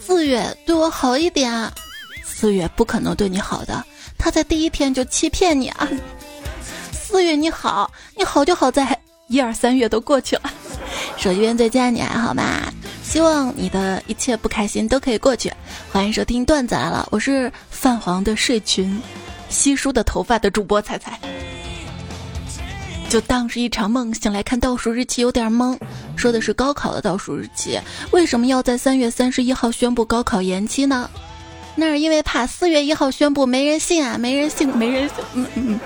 四月对我好一点，四月不可能对你好的，他在第一天就欺骗你啊！四月你好，你好就好在一二三月都过去了，手机边再见你还好吗？希望你的一切不开心都可以过去。欢迎收听段子来了，我是泛黄的睡裙，稀疏的头发的主播彩彩。就当是一场梦，醒来看倒数日期有点懵。说的是高考的倒数日期，为什么要在三月三十一号宣布高考延期呢？那是因为怕四月一号宣布没人信啊，没人信，没人信。嗯嗯。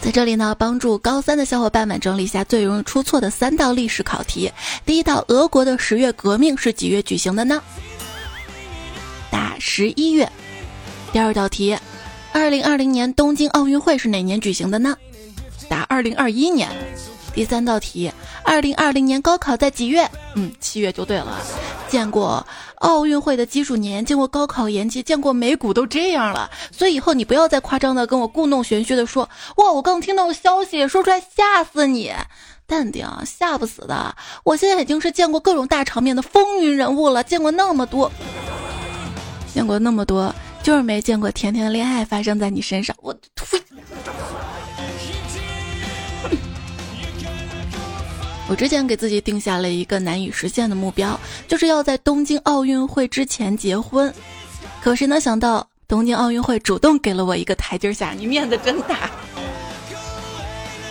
在这里呢，帮助高三的小伙伴们整理一下最容易出错的三道历史考题。第一道，俄国的十月革命是几月举行的呢？答十一月。第二道题。二零二零年东京奥运会是哪年举行的呢？答二零二一年。第三道题，二零二零年高考在几月？嗯，七月就对了。见过奥运会的基础年，见过高考延期，见过美股都这样了，所以以后你不要再夸张的跟我故弄玄虚的说，哇，我刚听到消息，说出来吓死你。淡定，吓不死的。我现在已经是见过各种大场面的风云人物了，见过那么多，见过那么多。就是没见过甜甜的恋爱发生在你身上，我呸！我之前给自己定下了一个难以实现的目标，就是要在东京奥运会之前结婚。可谁能想到，东京奥运会主动给了我一个台阶下，你面子真大。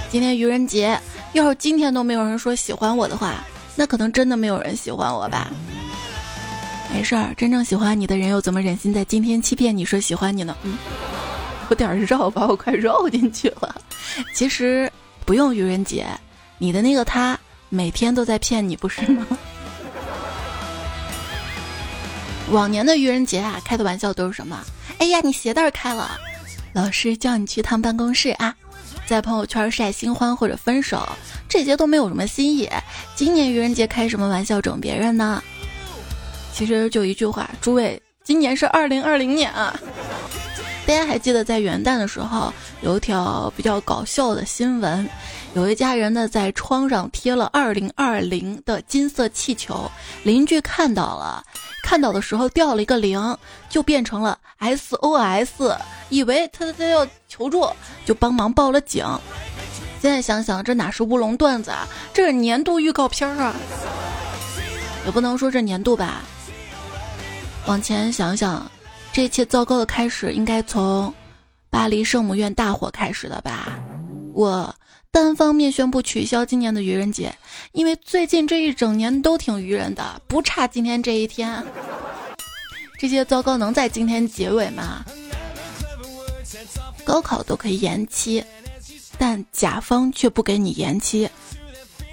今天愚人节，要是今天都没有人说喜欢我的话，那可能真的没有人喜欢我吧。没事儿，真正喜欢你的人又怎么忍心在今天欺骗你说喜欢你呢？嗯，有点绕，把我快绕进去了。其实不用愚人节，你的那个他每天都在骗你，不是吗？往年的愚人节啊，开的玩笑都是什么？哎呀，你鞋带开了，老师叫你去趟办公室啊，在朋友圈晒新欢或者分手，这些都没有什么新意。今年愚人节开什么玩笑整别人呢？其实就一句话，诸位，今年是二零二零年啊！大家还记得在元旦的时候有一条比较搞笑的新闻，有一家人呢在窗上贴了二零二零的金色气球，邻居看到了，看到的时候掉了一个零，就变成了 SOS，以为他他要求助，就帮忙报了警。现在想想，这哪是乌龙段子啊，这是年度预告片啊！也不能说这年度吧。往前想想，这一切糟糕的开始应该从巴黎圣母院大火开始的吧？我单方面宣布取消今年的愚人节，因为最近这一整年都挺愚人的，不差今天这一天。这些糟糕能在今天结尾吗？高考都可以延期，但甲方却不给你延期，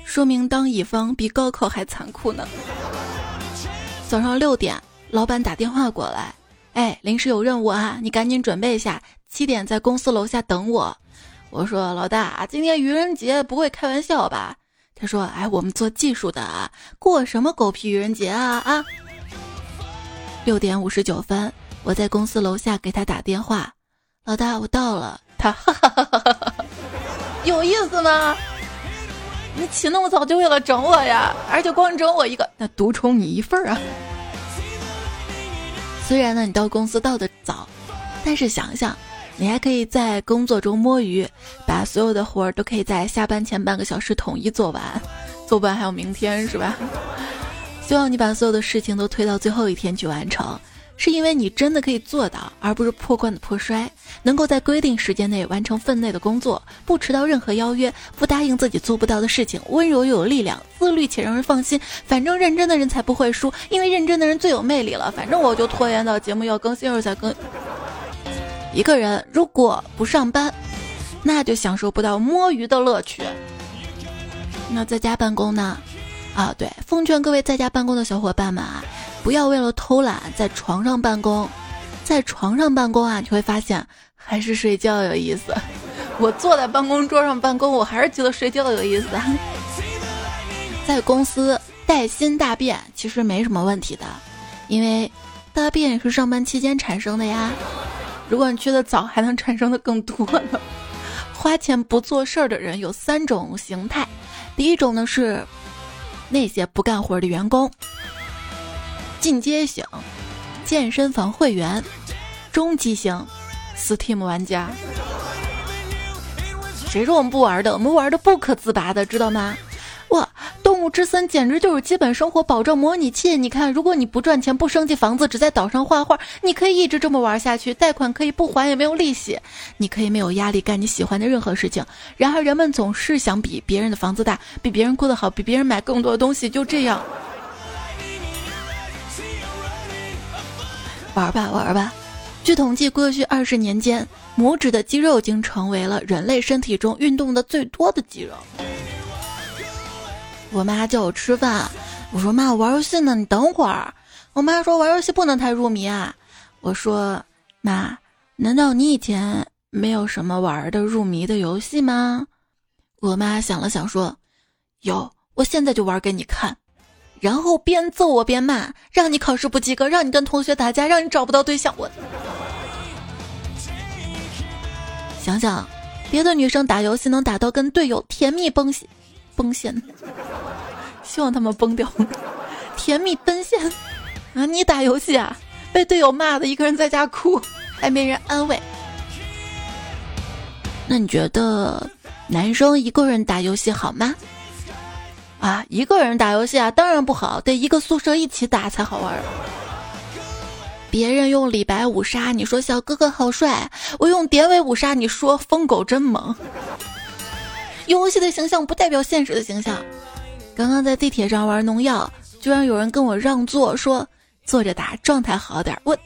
说明当乙方比高考还残酷呢。早上六点。老板打电话过来，哎，临时有任务啊，你赶紧准备一下，七点在公司楼下等我。我说老大，今天愚人节不会开玩笑吧？他说，哎，我们做技术的啊，过什么狗屁愚人节啊啊！六点五十九分，我在公司楼下给他打电话，老大，我到了。他哈哈哈哈哈，有意思吗？你起那么早就为了整我呀？而且光整我一个，那独宠你一份儿啊！虽然呢，你到公司到的早，但是想想，你还可以在工作中摸鱼，把所有的活儿都可以在下班前半个小时统一做完，做不完还有明天，是吧？希望你把所有的事情都推到最后一天去完成。是因为你真的可以做到，而不是破罐子破摔。能够在规定时间内完成分内的工作，不迟到任何邀约，不答应自己做不到的事情，温柔又有力量，自律且让人放心。反正认真的人才不会输，因为认真的人最有魅力了。反正我就拖延到节目要更新时候才更。一个人如果不上班，那就享受不到摸鱼的乐趣。那在家办公呢？啊，对，奉劝各位在家办公的小伙伴们啊。不要为了偷懒在床上办公，在床上办公啊，你会发现还是睡觉有意思。我坐在办公桌上办公，我还是觉得睡觉有意思。在公司带薪大便其实没什么问题的，因为大便也是上班期间产生的呀。如果你去的早，还能产生的更多呢。花钱不做事儿的人有三种形态，第一种呢是那些不干活的员工。进阶型，健身房会员；中级型，Steam 玩家。谁说我们不玩的？我们玩的不可自拔的，知道吗？哇，之森简直就是基本生活保障模拟器。你看，如果你不赚钱、不升级房子，只在岛上画画，你可以一直这么玩下去，贷款可以不还，也没有利息，你可以没有压力干你喜欢的任何事情。然而，人们总是想比别人的房子大，比别人过得好，比别人买更多的东西，就这样。玩吧，玩吧。据统计，过去二十年间，拇指的肌肉已经成为了人类身体中运动的最多的肌肉。我妈叫我吃饭，我说妈，我玩游戏呢，你等会儿。我妈说玩游戏不能太入迷啊。我说妈，难道你以前没有什么玩的入迷的游戏吗？我妈想了想说，有，我现在就玩给你看。然后边揍我边骂，让你考试不及格，让你跟同学打架，让你找不到对象。我想想，别的女生打游戏能打到跟队友甜蜜崩，崩线，希望他们崩掉，甜蜜奔现啊！你打游戏啊，被队友骂的一个人在家哭，还没人安慰。那你觉得男生一个人打游戏好吗？啊，一个人打游戏啊，当然不好，得一个宿舍一起打才好玩。别人用李白五杀，你说小哥哥好帅；我用典韦五杀，你说疯狗真猛。游戏的形象不代表现实的形象。刚刚在地铁上玩农药，居然有人跟我让座，说坐着打状态好点。我，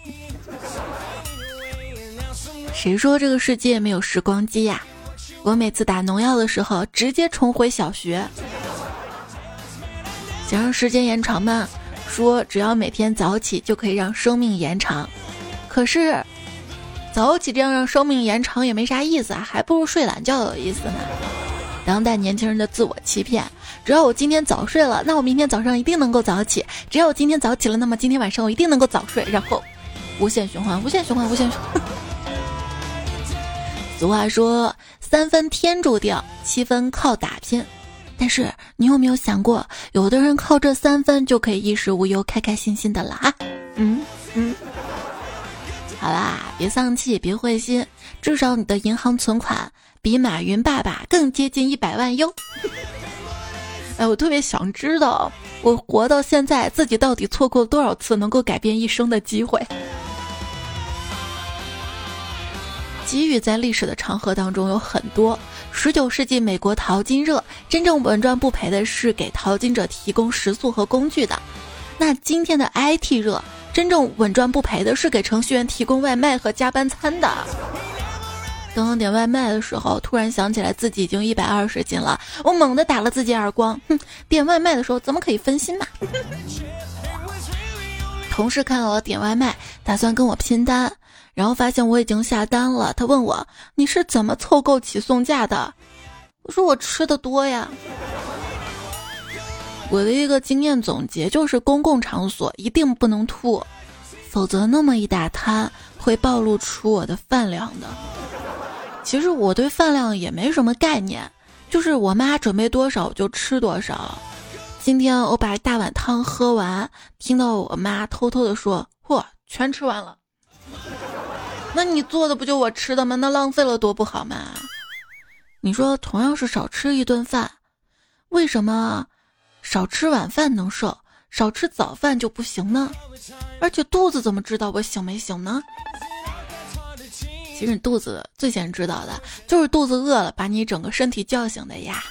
谁说这个世界没有时光机呀？我每次打农药的时候，直接重回小学。想让时间延长吗？说只要每天早起就可以让生命延长。可是早起这样让生命延长也没啥意思啊，还不如睡懒觉有意思呢。当代年轻人的自我欺骗：只要我今天早睡了，那我明天早上一定能够早起；只要我今天早起了，那么今天晚上我一定能够早睡。然后无限循环，无限循环，无限循环。俗话说：三分天注定，七分靠打拼。但是你有没有想过，有的人靠这三分就可以衣食无忧、开开心心的了啊？嗯嗯，好啦，别丧气，别灰心，至少你的银行存款比马云爸爸更接近一百万哟。哎，我特别想知道，我活到现在，自己到底错过了多少次能够改变一生的机会？机遇在历史的长河当中有很多。十九世纪美国淘金热，真正稳赚不赔的是给淘金者提供食宿和工具的。那今天的 IT 热，真正稳赚不赔的是给程序员提供外卖和加班餐的。刚刚点外卖的时候，突然想起来自己已经一百二十斤了，我猛地打了自己耳光。哼，点外卖的时候怎么可以分心嘛？同事看到我点外卖，打算跟我拼单。然后发现我已经下单了，他问我你是怎么凑够起送价的？我说我吃的多呀。我的一个经验总结就是，公共场所一定不能吐，否则那么一大摊会暴露出我的饭量的。其实我对饭量也没什么概念，就是我妈准备多少我就吃多少。今天我把大碗汤喝完，听到我妈偷偷的说：“嚯，全吃完了。”那你做的不就我吃的吗？那浪费了多不好嘛！你说同样是少吃一顿饭，为什么少吃晚饭能瘦，少吃早饭就不行呢？而且肚子怎么知道我醒没醒呢？其实肚子最先知道的就是肚子饿了，把你整个身体叫醒的呀！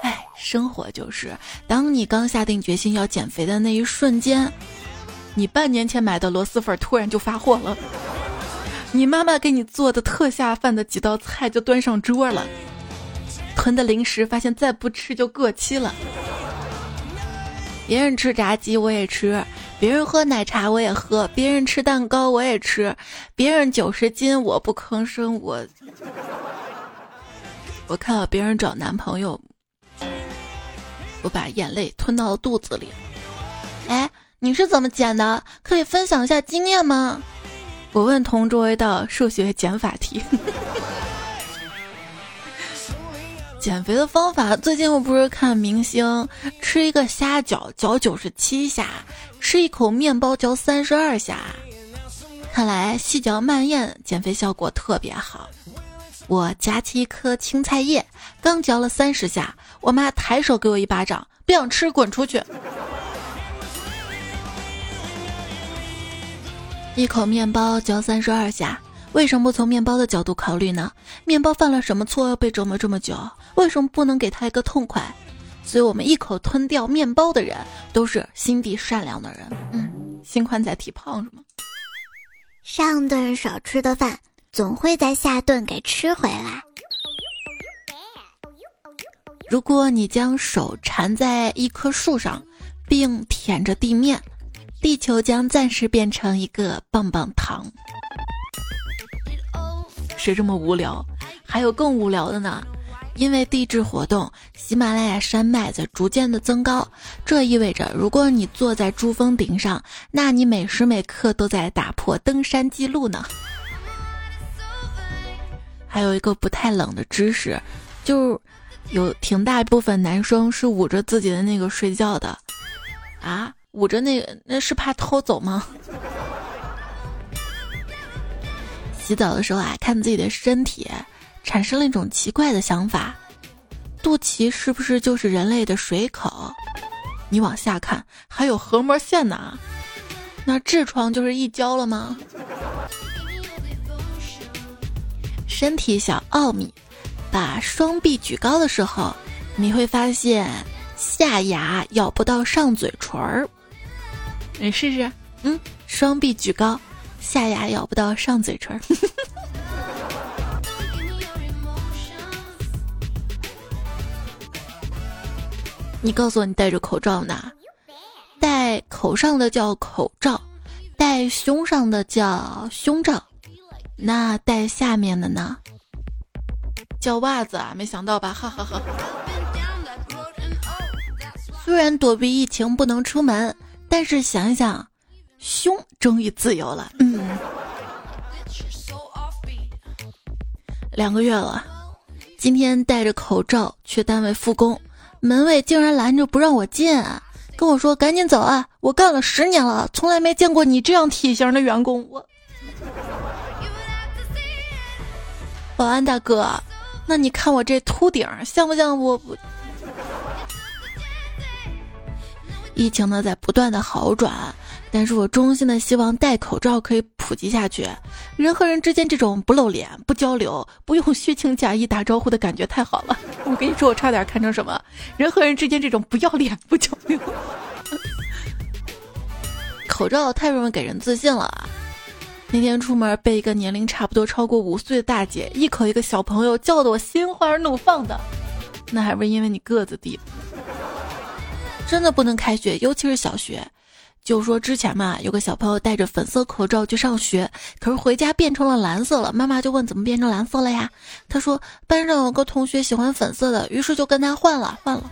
哎，生活就是，当你刚下定决心要减肥的那一瞬间，你半年前买的螺蛳粉突然就发货了。你妈妈给你做的特下饭的几道菜就端上桌了，囤的零食发现再不吃就过期了。别人吃炸鸡我也吃，别人喝奶茶我也喝，别人吃蛋糕我也吃，别人九十斤我不吭声，我我看到别人找男朋友，我把眼泪吞到了肚子里。哎，你是怎么减的？可以分享一下经验吗？我问同桌一道数学减法题，减肥的方法，最近我不是看明星吃一个虾饺嚼九十七下，吃一口面包嚼三十二下，看来细嚼慢咽减肥效果特别好。我夹起一颗青菜叶，刚嚼了三十下，我妈抬手给我一巴掌，不想吃滚出去。一口面包嚼三十二下。为什么不从面包的角度考虑呢？面包犯了什么错要被折磨这么久？为什么不能给他一个痛快？所以我们一口吞掉面包的人，都是心地善良的人。嗯，心宽才体胖是吗？上顿少吃的饭，总会在下顿给吃回来。如果你将手缠在一棵树上，并舔着地面，地球将暂时变成一个棒棒糖。谁这么无聊？还有更无聊的呢。因为地质活动，喜马拉雅山脉在逐渐的增高，这意味着如果你坐在珠峰顶上，那你每时每刻都在打破登山记录呢。还有一个不太冷的知识，就有挺大部分男生是捂着自己的那个睡觉的，啊，捂着那个那是怕偷走吗？洗澡的时候啊，看自己的身体，产生了一种奇怪的想法：肚脐是不是就是人类的水口？你往下看，还有核膜线呢。那痔疮就是一交了吗？身体小奥秘：把双臂举高的时候，你会发现下牙咬不到上嘴唇儿。你试试，嗯，双臂举高。下牙咬不到上嘴唇。你告诉我，你戴着口罩呢？戴口上的叫口罩，戴胸上的叫胸罩，那戴下面的呢？叫袜子啊！没想到吧？哈哈哈。虽然躲避疫情不能出门，但是想想。胸终于自由了，嗯，两个月了，今天戴着口罩去单位复工，门卫竟然拦着不让我进，跟我说赶紧走啊！我干了十年了，从来没见过你这样体型的员工。我，保安大哥，那你看我这秃顶像不像我？疫情呢在不断的好转。但是我衷心的希望戴口罩可以普及下去，人和人之间这种不露脸、不交流、不用虚情假意打招呼的感觉太好了。我跟你说，我差点看成什么？人和人之间这种不要脸、不交流。口罩太容易给人自信了。那天出门被一个年龄差不多超过五岁的大姐一口一个小朋友叫的我心花怒放的，那还不是因为你个子低？真的不能开学，尤其是小学。就说之前嘛，有个小朋友戴着粉色口罩去上学，可是回家变成了蓝色了。妈妈就问怎么变成蓝色了呀？他说班上有个同学喜欢粉色的，于是就跟他换了，换了。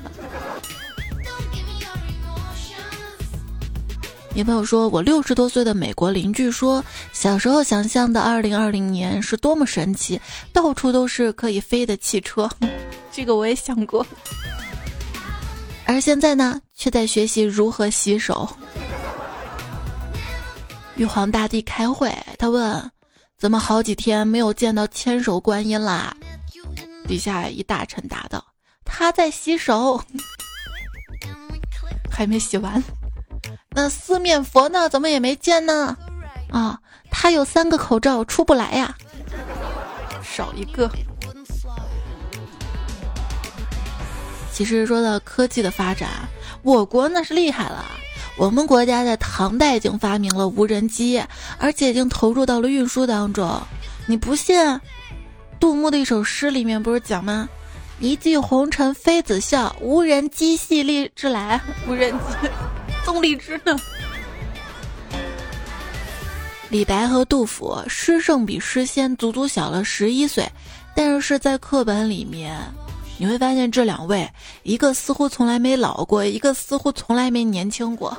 女朋友说，我六十多岁的美国邻居说，小时候想象的二零二零年是多么神奇，到处都是可以飞的汽车。这个我也想过，而现在呢，却在学习如何洗手。玉皇大帝开会，他问：“怎么好几天没有见到千手观音啦？”底下一大臣答道：“他在洗手，还没洗完。”那四面佛呢？怎么也没见呢？啊，他有三个口罩出不来呀，少一个。其实说到科技的发展，我国那是厉害了。我们国家在唐代已经发明了无人机，而且已经投入到了运输当中。你不信？杜牧的一首诗里面不是讲吗？一骑红尘妃子笑，无人机系荔枝来。无人机送荔枝呢。李白和杜甫诗圣比诗仙足足小了十一岁，但是在课本里面。你会发现这两位，一个似乎从来没老过，一个似乎从来没年轻过。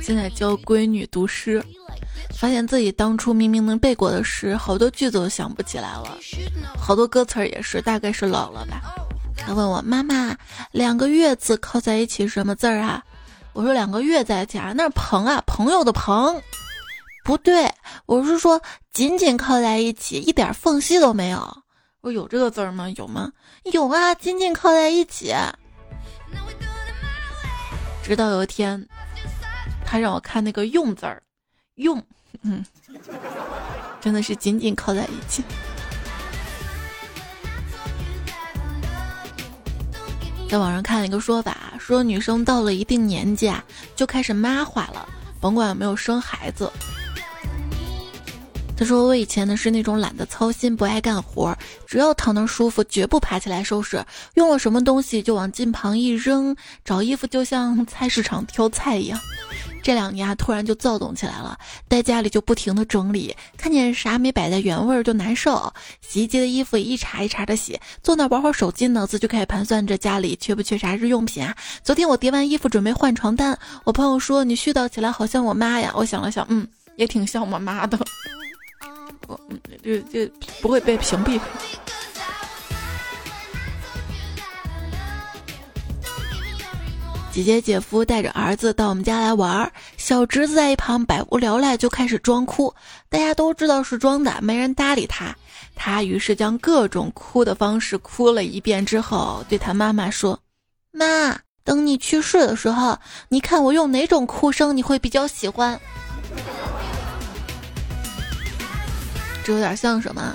现在教闺女读诗，发现自己当初明明能背过的诗，好多句子都想不起来了，好多歌词儿也是，大概是老了吧。他问我妈妈，两个月字靠在一起什么字儿啊？我说两个月在一起啊，那是朋啊，朋友的朋。不对，我是说紧紧靠在一起，一点缝隙都没有。我有这个字儿吗？有吗？有啊，紧紧靠在一起。直到有一天，他让我看那个用字儿，用，嗯，真的是紧紧靠在一起。在网上看了一个说法，说女生到了一定年纪啊，就开始妈化了，甭管有没有生孩子。他说：“我以前呢是那种懒得操心、不爱干活，只要躺那舒服，绝不爬起来收拾。用了什么东西就往近旁一扔，找衣服就像菜市场挑菜一样。这两年啊，突然就躁动起来了，在家里就不停的整理，看见啥没摆在原位就难受。洗衣机的衣服一茬一茬的洗，坐那玩会手机，脑子就开始盘算着家里缺不缺啥日用品啊。昨天我叠完衣服准备换床单，我朋友说你絮叨起来好像我妈呀。我想了想，嗯，也挺像我妈的。”我这这不会被屏蔽。姐姐姐夫带着儿子到我们家来玩，小侄子在一旁百无聊赖，就开始装哭。大家都知道是装的，没人搭理他。他于是将各种哭的方式哭了一遍之后，对他妈妈说：“妈，等你去世的时候，你看我用哪种哭声你会比较喜欢。”这有点像什么？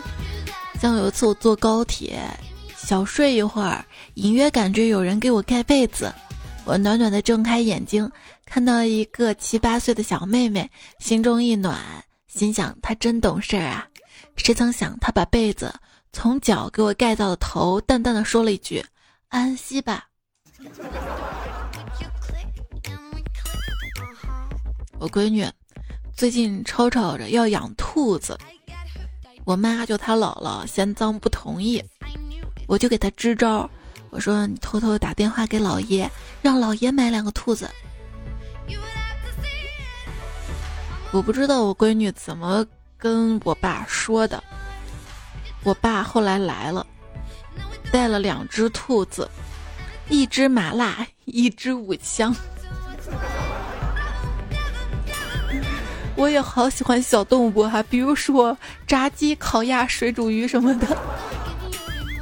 像有一次我坐高铁，小睡一会儿，隐约感觉有人给我盖被子。我暖暖的睁开眼睛，看到一个七八岁的小妹妹，心中一暖，心想她真懂事儿啊。谁曾想她把被子从脚给我盖到了头，淡淡的说了一句：“安息吧。”我闺女最近吵吵着要养兔子。我妈就她姥姥嫌脏不同意，我就给她支招，我说你偷偷打电话给姥爷，让姥爷买两个兔子。我不知道我闺女怎么跟我爸说的，我爸后来来了，带了两只兔子，一只麻辣，一只五香。我也好喜欢小动物哈，比如说炸鸡、烤鸭、水煮鱼什么的。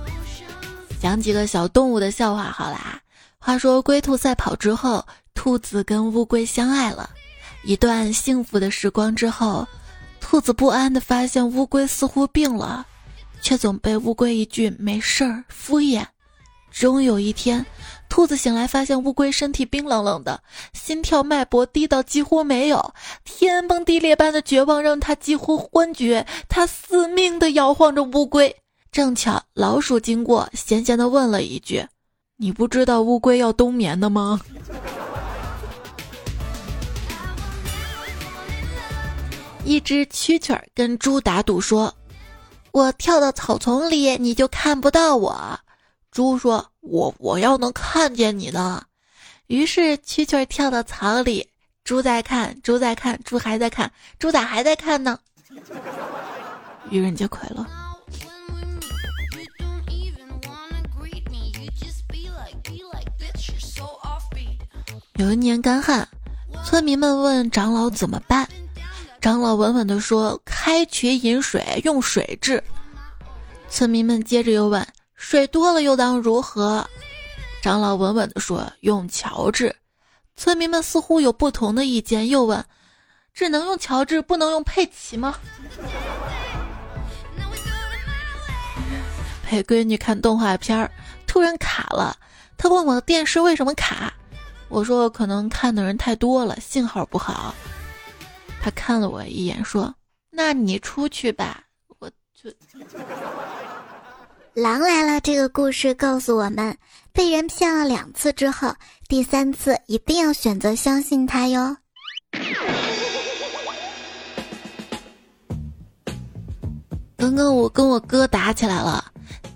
讲几个小动物的笑话好啦。话说龟兔赛跑之后，兔子跟乌龟相爱了。一段幸福的时光之后，兔子不安的发现乌龟似乎病了，却总被乌龟一句“没事儿”敷衍。终有一天。兔子醒来，发现乌龟身体冰冷冷的，心跳脉搏低到几乎没有，天崩地裂般的绝望让他几乎昏厥。他死命地摇晃着乌龟，正巧老鼠经过，闲闲地问了一句：“你不知道乌龟要冬眠的吗？”一只蛐蛐儿跟猪打赌说：“我跳到草丛里，你就看不到我。”猪说。我我要能看见你呢，于是蛐蛐跳到草里，猪在看，猪在看，猪还在看，猪咋还在看呢？愚人节快乐！有一年干旱，村民们问长老怎么办，长老稳稳地说：“开渠引水，用水治。”村民们接着又问。水多了又当如何？长老稳稳地说：“用乔治。”村民们似乎有不同的意见，又问：“只能用乔治，不能用佩奇吗？”陪闺女看动画片儿，突然卡了。她问我的电视为什么卡，我说可能看的人太多了，信号不好。她看了我一眼，说：“那你出去吧。”我就。狼来了！这个故事告诉我们，被人骗了两次之后，第三次一定要选择相信他哟。刚刚我跟我哥打起来了，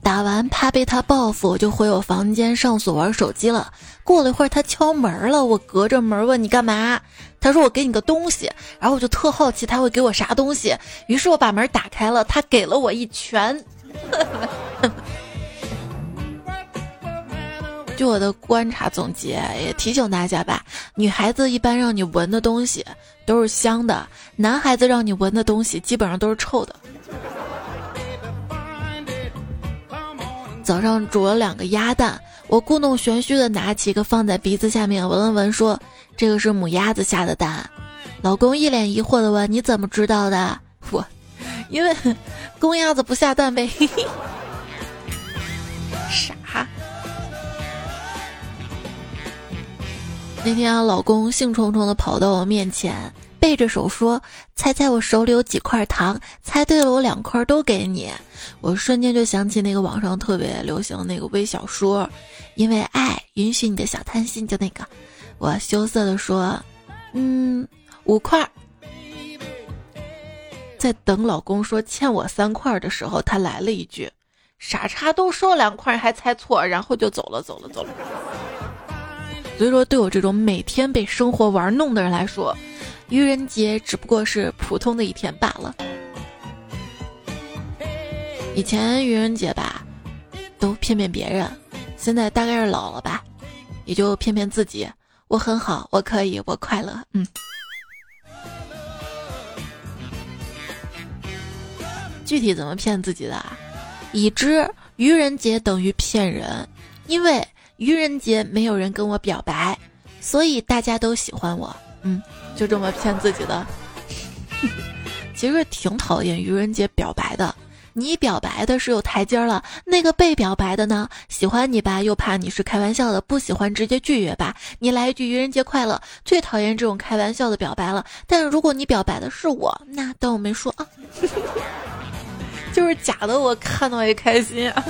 打完怕被他报复，我就回我房间上锁玩手机了。过了一会儿，他敲门了，我隔着门问你干嘛？他说我给你个东西，然后我就特好奇他会给我啥东西，于是我把门打开了，他给了我一拳。据我的观察总结，也提醒大家吧，女孩子一般让你闻的东西都是香的，男孩子让你闻的东西基本上都是臭的。早上煮了两个鸭蛋，我故弄玄虚的拿起一个放在鼻子下面闻了闻，说：“这个是母鸭子下的蛋。”老公一脸疑惑的问：“你怎么知道的？”我，因为公鸭子不下蛋呗。傻。那天老公兴冲冲的跑到我面前，背着手说：“猜猜我手里有几块糖？猜对了，我两块都给你。”我瞬间就想起那个网上特别流行的那个微小说，因为爱允许你的小贪心，就那个。我羞涩的说：“嗯，五块。”在等老公说欠我三块的时候，他来了一句：“傻叉，都说两块还猜错。”然后就走了，走了，走了。所以说，对我这种每天被生活玩弄的人来说，愚人节只不过是普通的一天罢了。以前愚人节吧，都骗骗别人，现在大概是老了吧，也就骗骗自己。我很好，我可以，我快乐。嗯。具体怎么骗自己的？已知愚人节等于骗人，因为。愚人节没有人跟我表白，所以大家都喜欢我。嗯，就这么骗自己的。其实挺讨厌愚人节表白的。你表白的是有台阶了，那个被表白的呢？喜欢你吧，又怕你是开玩笑的；不喜欢直接拒绝吧。你来一句愚人节快乐。最讨厌这种开玩笑的表白了。但是如果你表白的是我，那当我没说啊。是假的，我看到也开心啊。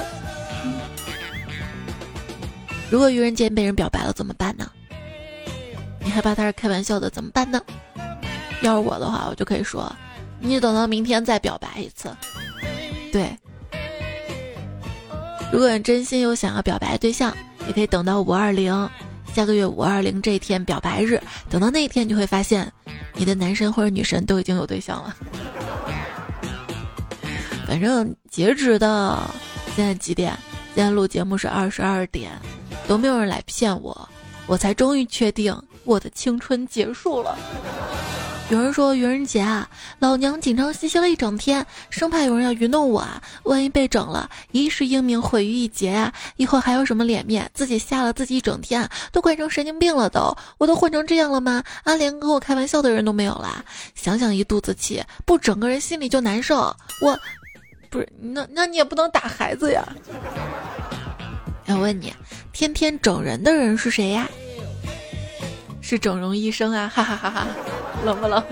如果愚人节被人表白了怎么办呢？你害怕他是开玩笑的怎么办呢？要是我的话，我就可以说，你等到明天再表白一次。对，如果你真心有想要表白对象，也可以等到五二零，下个月五二零这一天表白日，等到那一天，就会发现你的男神或者女神都已经有对象了。反正截止到现在几点？今天录节目是二十二点。都没有人来骗我，我才终于确定我的青春结束了。有人说愚人节啊，老娘紧张兮兮了一整天，生怕有人要愚弄我啊，万一被整了，一世英名毁于一劫啊，以后还有什么脸面？自己吓了自己一整天，都快成神经病了都，我都混成这样了吗？啊，连跟我开玩笑的人都没有啦，想想一肚子气，不整个人心里就难受。我，不是那那你也不能打孩子呀。要问你，天天整人的人是谁呀？是整容医生啊！哈哈哈哈，冷不冷？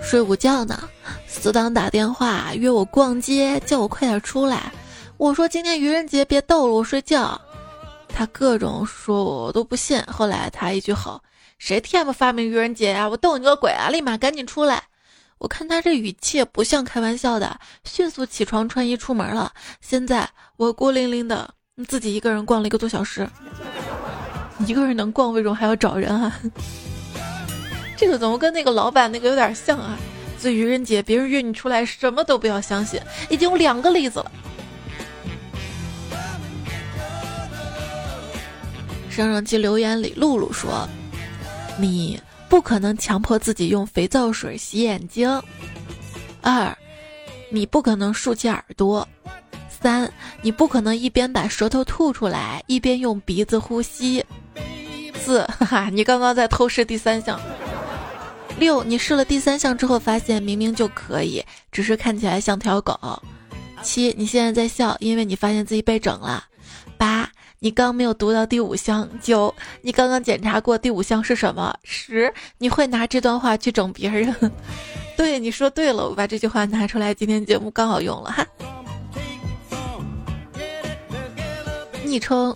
睡午觉呢，死党打电话约我逛街，叫我快点出来。我说今天愚人节，别逗了，我睡觉。他各种说我我都不信。后来他一句好：“谁 TM 发明愚人节呀？我逗你个鬼啊！立马赶紧出来。”我看他这语气不像开玩笑的，迅速起床穿衣出门了。现在我孤零零的自己一个人逛了一个多小时，一个人能逛，为什么还要找人啊？这个怎么跟那个老板那个有点像啊？所以愚人节别人约你出来，什么都不要相信。已经有两个例子了。上上期留言里，露露说：“你。”不可能强迫自己用肥皂水洗眼睛。二，你不可能竖起耳朵。三，你不可能一边把舌头吐出来，一边用鼻子呼吸。四，哈哈，你刚刚在偷试第三项。六，你试了第三项之后，发现明明就可以，只是看起来像条狗。七，你现在在笑，因为你发现自己被整了。八。你刚没有读到第五项，九，你刚刚检查过第五项是什么？十，你会拿这段话去整别人？对，你说对了，我把这句话拿出来，今天节目刚好用了哈。昵称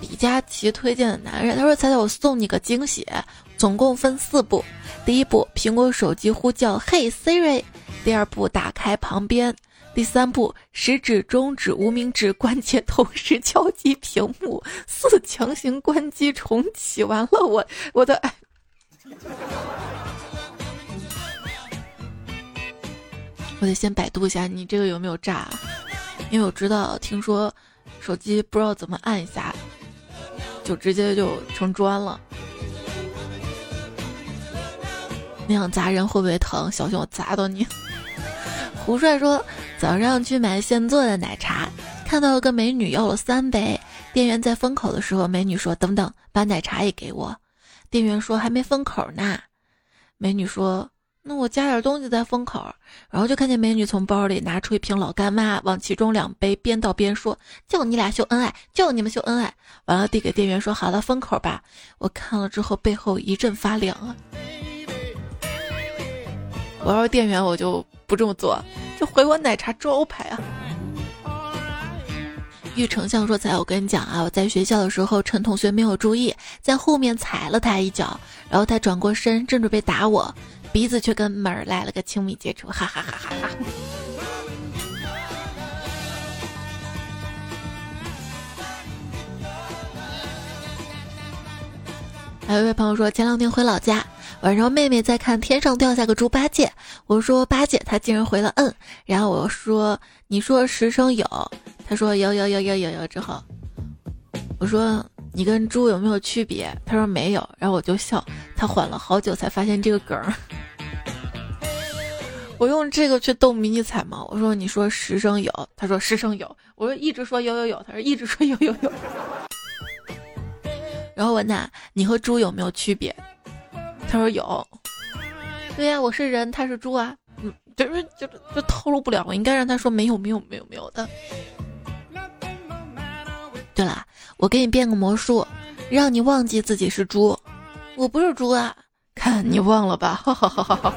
李佳琦推荐的男人，他说：“猜猜我送你个惊喜，总共分四步。第一步，苹果手机呼叫 Hey Siri。”第二步打开旁边，第三步食指、中指、无名指关节同时敲击屏幕，四强行关机重启。完了，我我的哎。我得先百度一下你这个有没有炸，因为我知道，听说手机不知道怎么按一下，就直接就成砖了。那样砸人会不会疼？小心我砸到你！胡帅说早上去买现做的奶茶，看到个美女要了三杯，店员在封口的时候，美女说：“等等，把奶茶也给我。”店员说：“还没封口呢。”美女说。那我加点东西再封口，然后就看见美女从包里拿出一瓶老干妈，往其中两杯边倒边说：“就你俩秀恩爱，就你们秀恩爱。”完了递给店员说：“好了，封口吧。”我看了之后背后一阵发凉啊！我要是店员，我就不这么做，就回我奶茶招牌啊！玉丞相说：“才我跟你讲啊，我在学校的时候，陈同学没有注意，在后面踩了他一脚，然后他转过身，正准备打我。”鼻子却跟门来了个亲密接触，哈哈哈哈哈！还有一位朋友说，前两天回老家，晚上妹妹在看天上掉下个猪八戒，我说八戒，她竟然回了嗯，然后我说你说十声有，她说有有有有有有之后，我说。你跟猪有没有区别？他说没有，然后我就笑。他缓了好久才发现这个梗。我用这个去逗迷你彩毛。我说你说十声有，他说十声有。我说一直说有有有，他说一直说有有有。然后问他你和猪有没有区别？他说有。对呀，我是人，他是猪啊。嗯，就是就就透露不了。我应该让他说没有没有没有没有的。对了。我给你变个魔术，让你忘记自己是猪。我不是猪啊，看你忘了吧。哈哈哈哈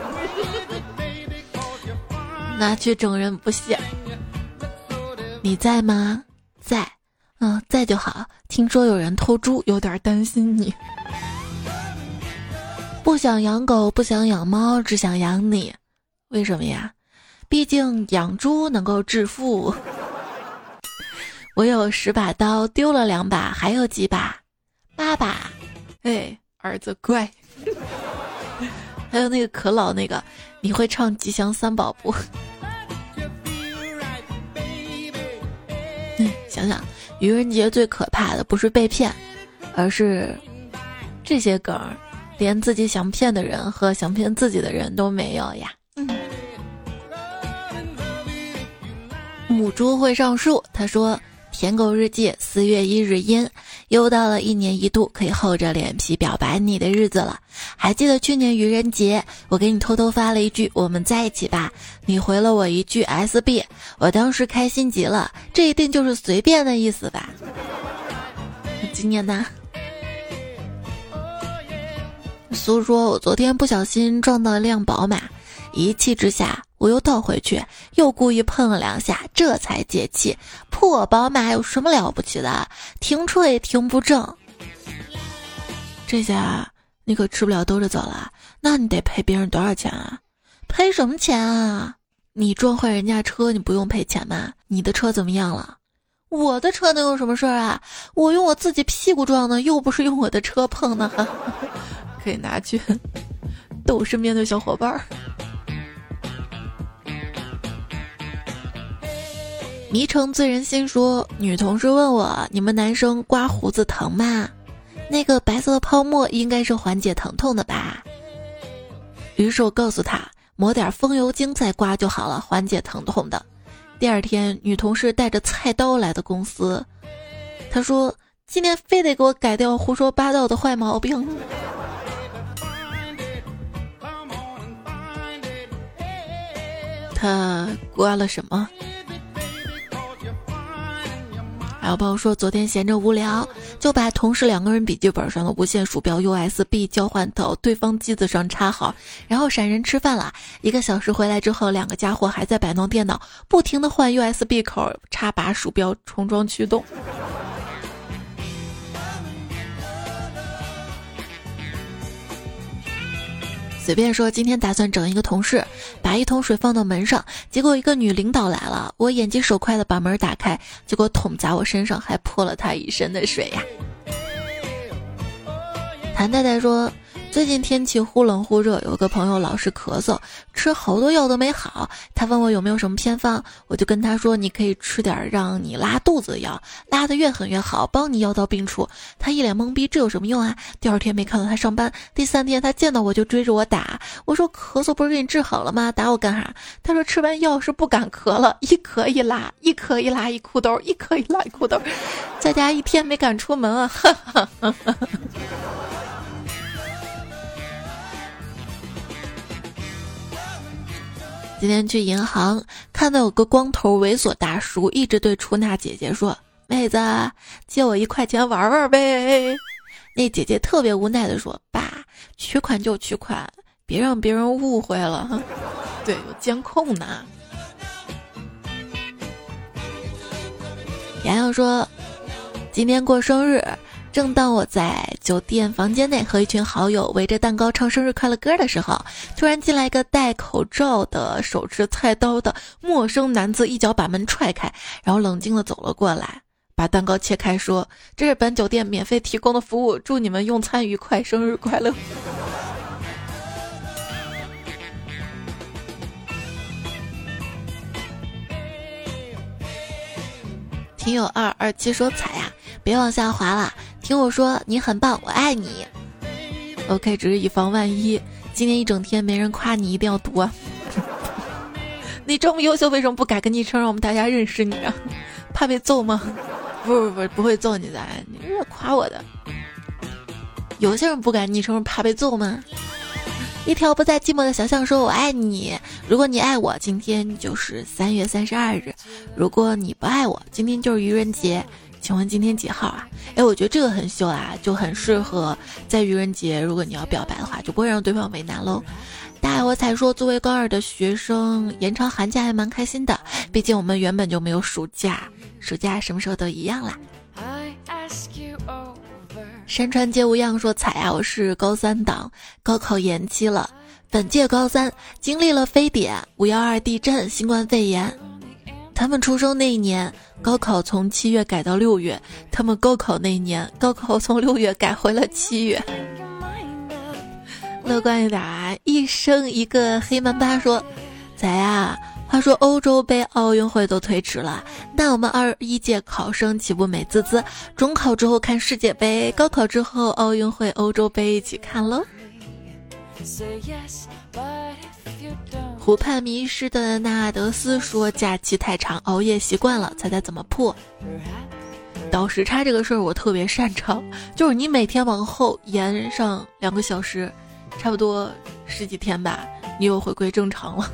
拿去整人不谢。你在吗？在。嗯，在就好。听说有人偷猪，有点担心你。不想养狗，不想养猫，只想养你。为什么呀？毕竟养猪能够致富。我有十把刀，丢了两把，还有几把？八把。哎，儿子乖。还有那个可老那个，你会唱《吉祥三宝》不？想想愚人节最可怕的不是被骗，而是这些梗，连自己想骗的人和想骗自己的人都没有呀。嗯。母猪会上树，他说。舔狗日记四月一日阴，又到了一年一度可以厚着脸皮表白你的日子了。还记得去年愚人节，我给你偷偷发了一句“我们在一起吧”，你回了我一句 “SB”，我当时开心极了。这一定就是随便的意思吧？今年呢？苏说，我昨天不小心撞到一辆宝马。一气之下，我又倒回去，又故意碰了两下，这才解气。破宝马有什么了不起的？停车也停不正。这下你可吃不了兜着走了，那你得赔别人多少钱啊？赔什么钱啊？你撞坏人家车，你不用赔钱吗？你的车怎么样了？我的车能有什么事儿啊？我用我自己屁股撞的，又不是用我的车碰的，可以拿去逗身边的小伙伴儿。迷城醉人心说，女同事问我：“你们男生刮胡子疼吗？”那个白色的泡沫应该是缓解疼痛的吧。于是我告诉他，抹点风油精再刮就好了，缓解疼痛的。第二天，女同事带着菜刀来的公司，她说：“今天非得给我改掉胡说八道的坏毛病。”他刮了什么？还有朋友说，昨天闲着无聊，就把同事两个人笔记本上的无线鼠标 USB 交换到对方机子上插好，然后闪人吃饭了。一个小时回来之后，两个家伙还在摆弄电脑，不停的换 USB 口插拔鼠标重装驱动。随便说，今天打算整一个同事，把一桶水放到门上，结果一个女领导来了，我眼疾手快的把门打开，结果桶砸我身上，还泼了她一身的水呀。谭太太说。最近天气忽冷忽热，有个朋友老是咳嗽，吃好多药都没好。他问我有没有什么偏方，我就跟他说：“你可以吃点让你拉肚子的药，拉得越狠越好，帮你药到病除。”他一脸懵逼，这有什么用啊？第二天没看到他上班，第三天他见到我就追着我打。我说：“咳嗽不是给你治好了吗？打我干啥？”他说：“吃完药是不敢咳了，一咳一拉，一咳一拉一裤兜，一咳一拉一裤兜，在家一天没敢出门啊。”哈哈哈哈今天去银行，看到有个光头猥琐大叔一直对出纳姐姐说：“妹子，借我一块钱玩玩呗。”那姐姐特别无奈的说：“爸，取款就取款，别让别人误会了。”对，有监控呢。洋洋说：“今天过生日。”正当我在酒店房间内和一群好友围着蛋糕唱生日快乐歌的时候，突然进来一个戴口罩的、手持菜刀的陌生男子，一脚把门踹开，然后冷静的走了过来，把蛋糕切开，说：“这是本酒店免费提供的服务，祝你们用餐愉快，生日快乐。”听友二二七说：“彩呀，别往下滑了。”听我说，你很棒，我爱你。OK，只是以防万一，今天一整天没人夸你，一定要读啊！你这么优秀，为什么不改个昵称，让我们大家认识你啊？怕被揍吗？不不不，不会揍你的，你是夸我的。有些人不改昵称，怕被揍吗？一条不再寂寞的小象说：“我爱你。如果你爱我，今天就是三月三十二日；如果你不爱我，今天就是愚人节。”请问今天几号啊？哎，我觉得这个很秀啊，就很适合在愚人节，如果你要表白的话，就不会让对方为难喽。大爱我才说，作为高二的学生，延长寒假还蛮开心的，毕竟我们原本就没有暑假，暑假什么时候都一样啦。山川皆无恙说彩啊，我是高三党，高考延期了，本届高三经历了非典、五幺二地震、新冠肺炎。他们出生那一年，高考从七月改到六月；他们高考那一年，高考从六月改回了七月。乐观一点啊！一生一个黑曼巴说：“咋呀？话说欧洲杯、奥运会都推迟了，那我们二一届考生岂不美滋滋？中考之后看世界杯，高考之后奥运会、欧洲杯一起看喽。”湖畔迷失的纳德斯说：“假期太长，熬夜习惯了，猜猜怎么破？倒时差这个事儿我特别擅长，就是你每天往后延上两个小时，差不多十几天吧，你又回归正常了。”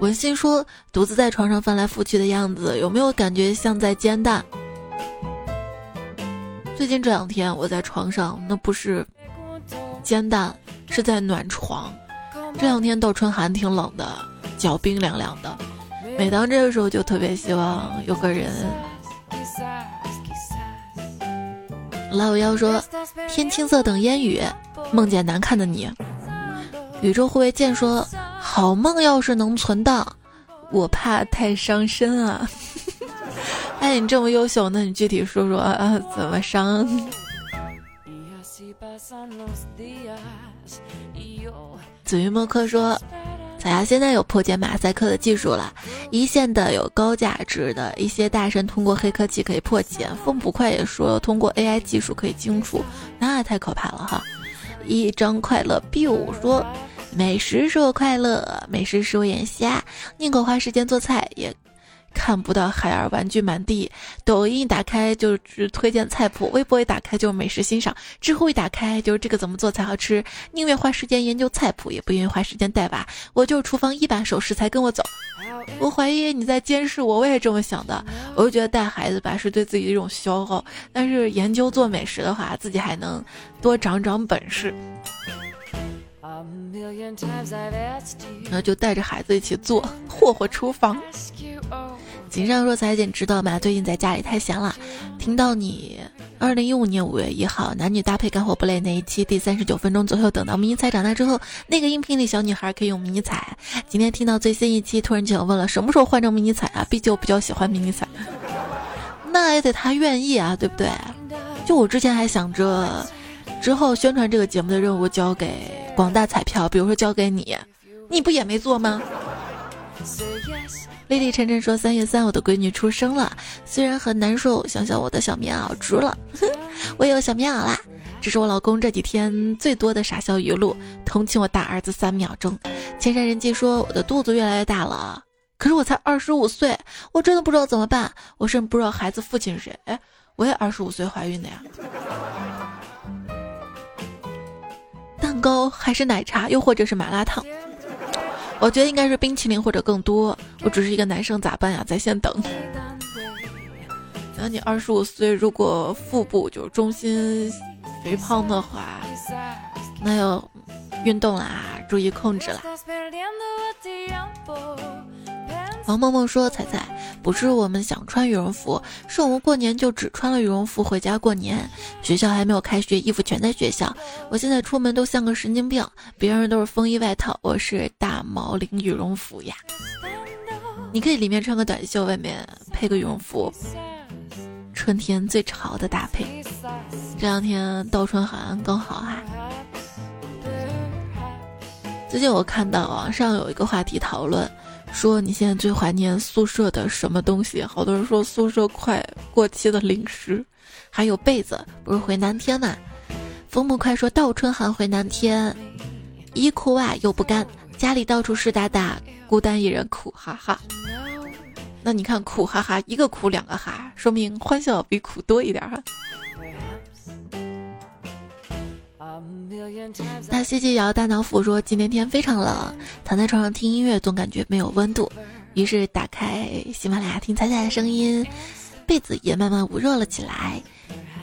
文心说：“独自在床上翻来覆去的样子，有没有感觉像在煎蛋？”最近这两天我在床上，那不是煎蛋，是在暖床。这两天倒春寒，挺冷的，脚冰凉凉的。每当这个时候，就特别希望有个人。老友要说：“天青色等烟雨，梦见难看的你。”宇宙护卫舰说：“好梦要是能存档，我怕太伤身啊。”哎，你这么优秀，那你具体说说啊，怎么伤？紫云莫克说：“彩霞现在有破解马赛克的技术了，一线的有高价值的一些大神通过黑科技可以破解。风捕快也说通过 AI 技术可以清除，那太可怕了哈！一张快乐 B 五说：美食使我快乐，美食使我眼瞎，宁可花时间做菜也。”看不到海尔玩具满地，抖音一打开就是推荐菜谱，微博一打开就是美食欣赏，知乎一打开就是这个怎么做才好吃。宁愿花时间研究菜谱，也不愿意花时间带娃。我就是厨房一把手，食材跟我走。我怀疑你在监视我，我也这么想的。我就觉得带孩子吧是对自己的一种消耗，但是研究做美食的话，自己还能多长长本事。然后就带着孩子一起做，霍霍厨房。锦上若：“彩姐，你知道吗？最近在家里太闲了，听到你二零一五年五月一号，男女搭配干活不累那一期第三十九分钟左右，等到迷彩长大之后，那个音频里小女孩可以用迷彩。今天听到最新一期，突然就想问了，什么时候换成迷彩啊？毕竟我比较喜欢迷彩。那也得他愿意啊，对不对？就我之前还想着，之后宣传这个节目的任务交给广大彩票，比如说交给你，你不也没做吗？丽丽晨晨说：“三月三，我的闺女出生了，虽然很难受，想想我的小棉袄织了，我有小棉袄啦。这是我老公这几天最多的傻笑语录，同情我大儿子三秒钟。千山人迹说我的肚子越来越大了，可是我才二十五岁，我真的不知道怎么办，我甚至不知道孩子父亲是谁。哎，我也二十五岁怀孕的呀。蛋糕还是奶茶，又或者是麻辣烫？”我觉得应该是冰淇淋或者更多。我只是一个男生，咋办呀？在线等。那你二十五岁，如果腹部就是中心肥胖的话，那要运动啦，注意控制啦。王梦梦说：“彩彩，不是我们想穿羽绒服，是我们过年就只穿了羽绒服回家过年。学校还没有开学，衣服全在学校。我现在出门都像个神经病，别人都是风衣外套，我是大毛领羽绒服呀。你可以里面穿个短袖，外面配个羽绒服，春天最潮的搭配。这两天倒春寒刚好哈。最近我看到网上有一个话题讨论。”说你现在最怀念宿舍的什么东西？好多人说宿舍快过期的零食，还有被子。不是回南天嘛？风木快说倒春寒回南天，衣裤袜又不干，家里到处湿哒哒，孤单一人苦哈哈。那你看苦哈哈，一个苦两个哈，说明欢笑比苦多一点哈。那谢谢瑶大脑斧说今天天非常冷，躺在床上听音乐总感觉没有温度，于是打开喜马拉雅听彩彩的声音，被子也慢慢捂热了起来。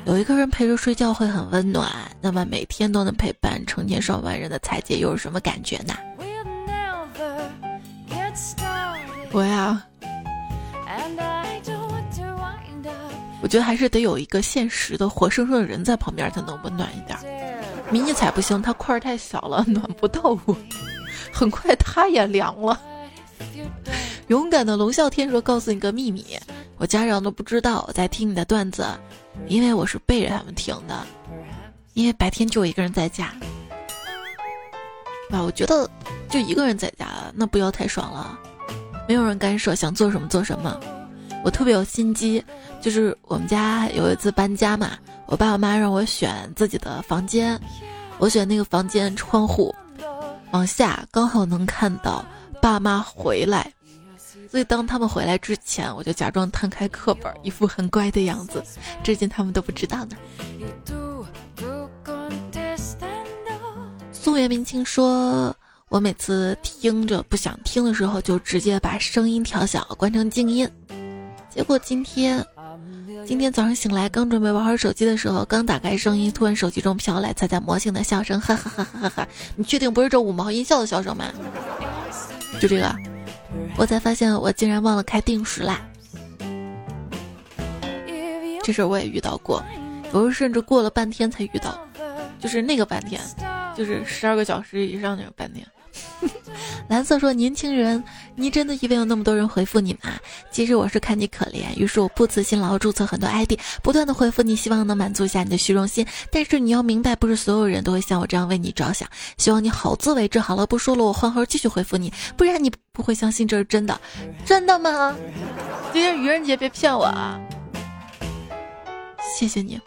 有一个人陪着睡觉会很温暖，那么每天都能陪伴成千上万人的彩姐又是什么感觉呢？我呀，我觉得还是得有一个现实的活生生的人在旁边才能温暖一点。迷你彩不行，它块儿太小了，暖不到我。很快它也凉了。勇敢的龙啸天说：“告诉你个秘密，我家长都不知道我在听你的段子，因为我是背着他们听的。因为白天就我一个人在家，啊？我觉得就一个人在家，那不要太爽了，没有人干涉，想做什么做什么。我特别有心机，就是我们家有一次搬家嘛。”我爸我妈让我选自己的房间，我选那个房间窗户往下刚好能看到爸妈回来，所以当他们回来之前，我就假装摊开课本，一副很乖的样子，至今他们都不知道呢。宋元明清说：“我每次听着不想听的时候，就直接把声音调小，关成静音，结果今天。”今天早上醒来，刚准备玩会手机的时候，刚打开声音，突然手机中飘来彩彩魔性的笑声，哈哈哈哈哈哈！你确定不是这五毛音效的笑声吗？就这个，我才发现我竟然忘了开定时啦。这事我也遇到过，有时候甚至过了半天才遇到，就是那个半天，就是十二个小时以上那种半天。蓝色说：“年轻人，你真的以为有那么多人回复你吗？其实我是看你可怜，于是我不辞辛劳注册很多 ID，不断的回复你，希望能满足一下你的虚荣心。但是你要明白，不是所有人都会像我这样为你着想。希望你好自为之。好了，不说了，我换号继续回复你，不然你不会相信这是真的。真的吗？今天愚人节，别骗我啊！谢谢你，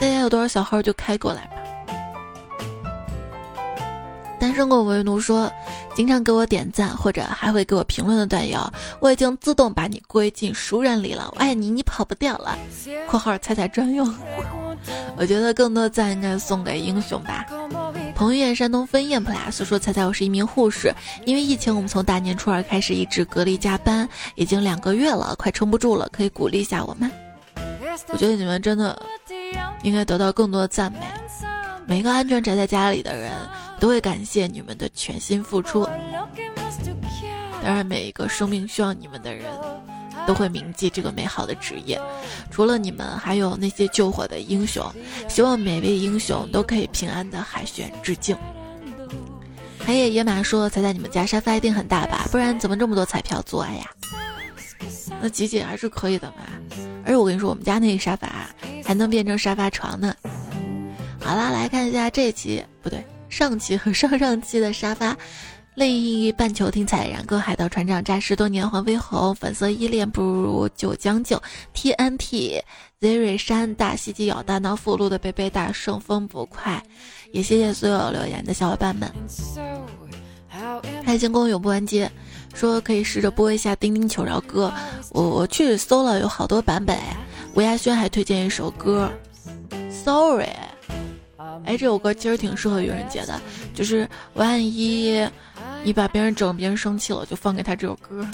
大家有多少小号就开过来吧。”单身狗为奴说：“经常给我点赞或者还会给我评论的段友，我已经自动把你归进熟人里了。我爱你，你跑不掉了。”（括号彩彩专用。）我觉得更多赞应该送给英雄吧。彭于晏山东分宴 plus 说：“彩彩，我是一名护士，因为疫情，我们从大年初二开始一直隔离加班，已经两个月了，快撑不住了，可以鼓励一下我们。”我觉得你们真的应该得到更多的赞美。每个安全宅在家里的人。都会感谢你们的全心付出。当然，每一个生命需要你们的人，都会铭记这个美好的职业。除了你们，还有那些救火的英雄。希望每位英雄都可以平安的海选致敬。黑夜野马说：“猜猜你们家沙发一定很大吧？不然怎么这么多彩票做呀？”那挤挤还是可以的嘛。而且我跟你说，我们家那个沙发还能变成沙发床呢。好啦，来看一下这期不对，上期和 上上期的沙发。另一半球听彩，然哥海盗船长诈尸多年黄飞鸿粉色依恋不如九将就 TNT Zeri 山大西鸡咬大脑附录的贝贝大顺风不快，也谢谢所有留言的小伙伴们。开心公永不完结，说可以试着播一下丁丁求饶歌，我我去搜了有好多版本。吴亚轩还推荐一首歌，Sorry。哎，这首歌其实挺适合愚人节的，就是万一你把别人整，别人生气了，就放给他这首歌。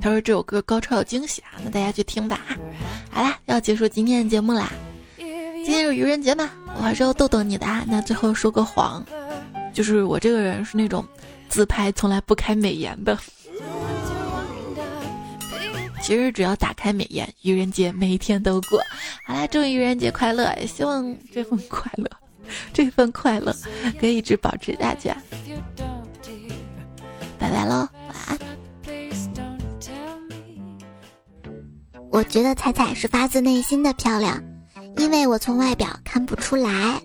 他说这首歌高超有惊喜啊，那大家去听吧。好啦，要结束今天的节目啦。今天是愚人节嘛，我还是要逗逗你的啊。那最后说个谎，就是我这个人是那种自拍从来不开美颜的。其实只要打开美颜，愚人节每一天都过。好啦，祝愚人节快乐！也希望这份快乐，这份快乐可以一直保持下去。拜拜喽，晚安。我觉得彩彩是发自内心的漂亮，因为我从外表看不出来。